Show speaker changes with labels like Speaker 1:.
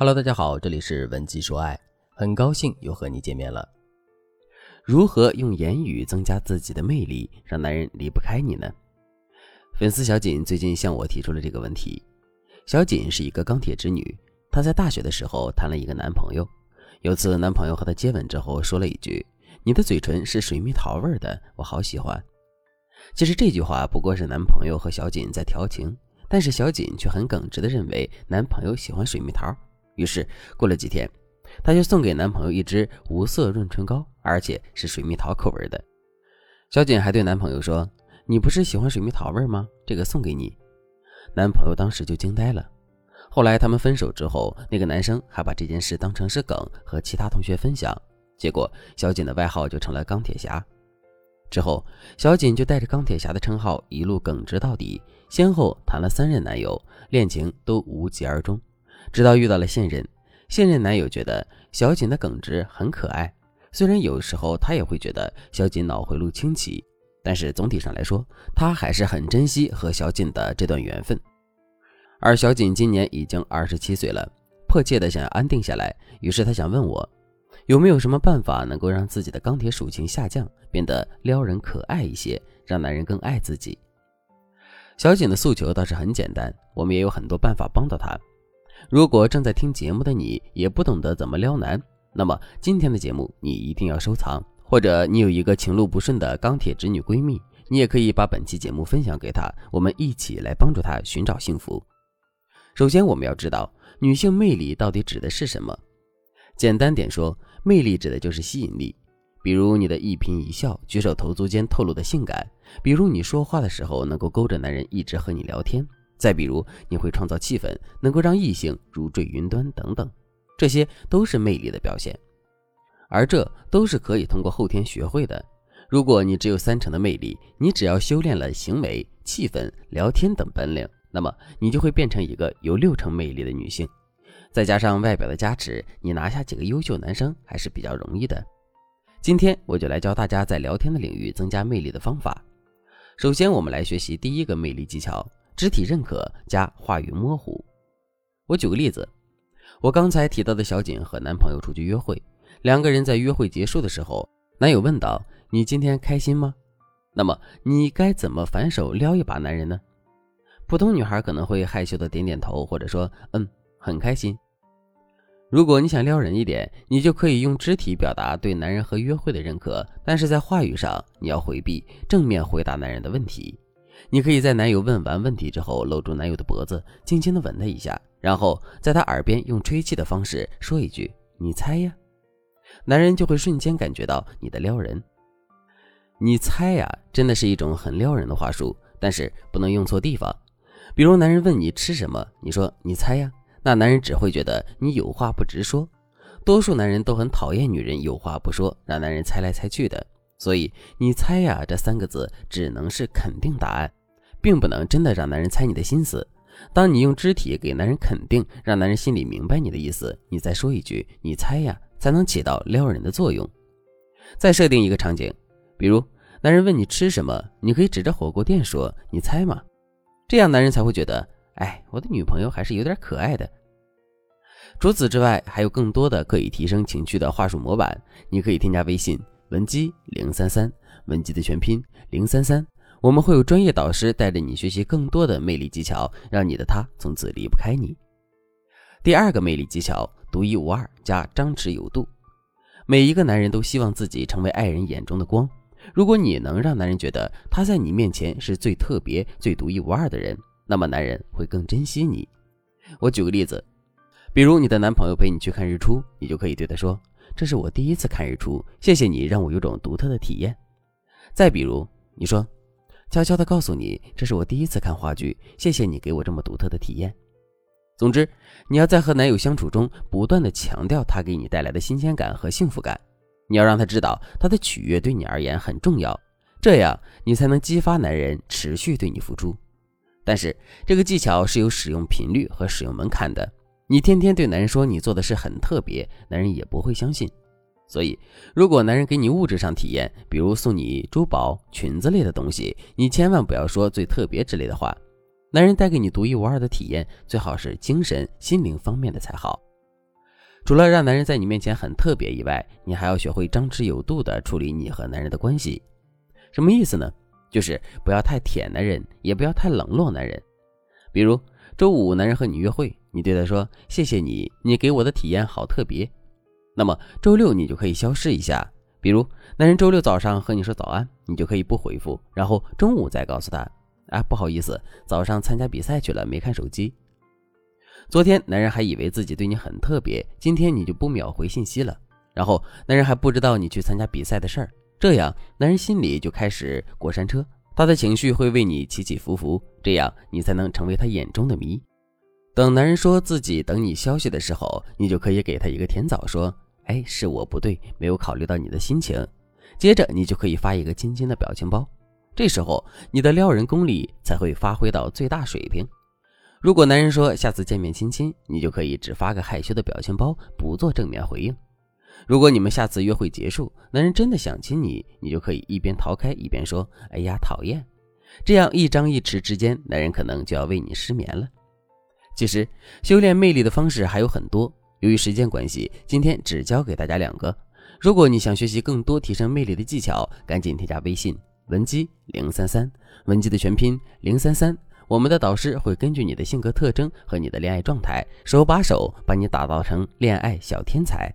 Speaker 1: Hello，大家好，这里是文姬说爱，很高兴又和你见面了。如何用言语增加自己的魅力，让男人离不开你呢？粉丝小锦最近向我提出了这个问题。小锦是一个钢铁直女，她在大学的时候谈了一个男朋友。有次男朋友和她接吻之后，说了一句：“你的嘴唇是水蜜桃味的，我好喜欢。”其实这句话不过是男朋友和小锦在调情，但是小锦却很耿直的认为男朋友喜欢水蜜桃。于是过了几天，她就送给男朋友一支无色润唇膏，而且是水蜜桃口味的。小锦还对男朋友说：“你不是喜欢水蜜桃味吗？这个送给你。”男朋友当时就惊呆了。后来他们分手之后，那个男生还把这件事当成是梗和其他同学分享，结果小锦的外号就成了钢铁侠。之后，小锦就带着钢铁侠的称号一路耿直到底，先后谈了三任男友，恋情都无疾而终。直到遇到了现任，现任男友觉得小锦的耿直很可爱，虽然有时候他也会觉得小锦脑回路清奇，但是总体上来说，他还是很珍惜和小锦的这段缘分。而小锦今年已经二十七岁了，迫切的想要安定下来，于是他想问我。有没有什么办法能够让自己的钢铁属性下降，变得撩人可爱一些，让男人更爱自己？小锦的诉求倒是很简单，我们也有很多办法帮到她。如果正在听节目的你也不懂得怎么撩男，那么今天的节目你一定要收藏，或者你有一个情路不顺的钢铁直女闺蜜，你也可以把本期节目分享给她，我们一起来帮助她寻找幸福。首先，我们要知道女性魅力到底指的是什么？简单点说。魅力指的就是吸引力，比如你的一颦一笑、举手投足间透露的性感，比如你说话的时候能够勾着男人一直和你聊天，再比如你会创造气氛，能够让异性如坠云端等等，这些都是魅力的表现，而这都是可以通过后天学会的。如果你只有三成的魅力，你只要修炼了行为、气氛、聊天等本领，那么你就会变成一个有六成魅力的女性。再加上外表的加持，你拿下几个优秀男生还是比较容易的。今天我就来教大家在聊天的领域增加魅力的方法。首先，我们来学习第一个魅力技巧：肢体认可加话语模糊。我举个例子，我刚才提到的小景和男朋友出去约会，两个人在约会结束的时候，男友问道：“你今天开心吗？”那么你该怎么反手撩一把男人呢？普通女孩可能会害羞的点点头，或者说：“嗯。”很开心。如果你想撩人一点，你就可以用肢体表达对男人和约会的认可，但是在话语上你要回避，正面回答男人的问题。你可以在男友问完问题之后，搂住男友的脖子，轻轻的吻他一下，然后在他耳边用吹气的方式说一句：“你猜呀。”男人就会瞬间感觉到你的撩人。你猜呀，真的是一种很撩人的话术，但是不能用错地方。比如男人问你吃什么，你说：“你猜呀。”那男人只会觉得你有话不直说，多数男人都很讨厌女人有话不说，让男人猜来猜去的。所以你猜呀这三个字只能是肯定答案，并不能真的让男人猜你的心思。当你用肢体给男人肯定，让男人心里明白你的意思，你再说一句你猜呀，才能起到撩人的作用。再设定一个场景，比如男人问你吃什么，你可以指着火锅店说你猜嘛，这样男人才会觉得。哎，我的女朋友还是有点可爱的。除此之外，还有更多的可以提升情趣的话术模板，你可以添加微信文姬零三三，文姬的全拼零三三，我们会有专业导师带着你学习更多的魅力技巧，让你的他从此离不开你。第二个魅力技巧，独一无二加张弛有度。每一个男人都希望自己成为爱人眼中的光，如果你能让男人觉得他在你面前是最特别、最独一无二的人。那么男人会更珍惜你。我举个例子，比如你的男朋友陪你去看日出，你就可以对他说：“这是我第一次看日出，谢谢你让我有种独特的体验。”再比如你说：“悄悄地告诉你，这是我第一次看话剧，谢谢你给我这么独特的体验。”总之，你要在和男友相处中不断地强调他给你带来的新鲜感和幸福感，你要让他知道他的取悦对你而言很重要，这样你才能激发男人持续对你付出。但是这个技巧是有使用频率和使用门槛的。你天天对男人说你做的事很特别，男人也不会相信。所以，如果男人给你物质上体验，比如送你珠宝、裙子类的东西，你千万不要说最特别之类的话。男人带给你独一无二的体验，最好是精神、心灵方面的才好。除了让男人在你面前很特别以外，你还要学会张弛有度的处理你和男人的关系。什么意思呢？就是不要太舔男人，也不要太冷落男人。比如周五男人和你约会，你对他说：“谢谢你，你给我的体验好特别。”那么周六你就可以消失一下。比如男人周六早上和你说早安，你就可以不回复，然后中午再告诉他：“啊，不好意思，早上参加比赛去了，没看手机。”昨天男人还以为自己对你很特别，今天你就不秒回信息了，然后男人还不知道你去参加比赛的事儿。这样，男人心里就开始过山车，他的情绪会为你起起伏伏，这样你才能成为他眼中的谜。等男人说自己等你消息的时候，你就可以给他一个甜枣，说：“哎，是我不对，没有考虑到你的心情。”接着你就可以发一个亲亲的表情包，这时候你的撩人功力才会发挥到最大水平。如果男人说下次见面亲亲，你就可以只发个害羞的表情包，不做正面回应。如果你们下次约会结束，男人真的想亲你，你就可以一边逃开一边说：“哎呀，讨厌。”这样一张一弛之间，男人可能就要为你失眠了。其实修炼魅力的方式还有很多，由于时间关系，今天只教给大家两个。如果你想学习更多提升魅力的技巧，赶紧添加微信文姬零三三，文姬的全拼零三三，我们的导师会根据你的性格特征和你的恋爱状态，手把手把你打造成恋爱小天才。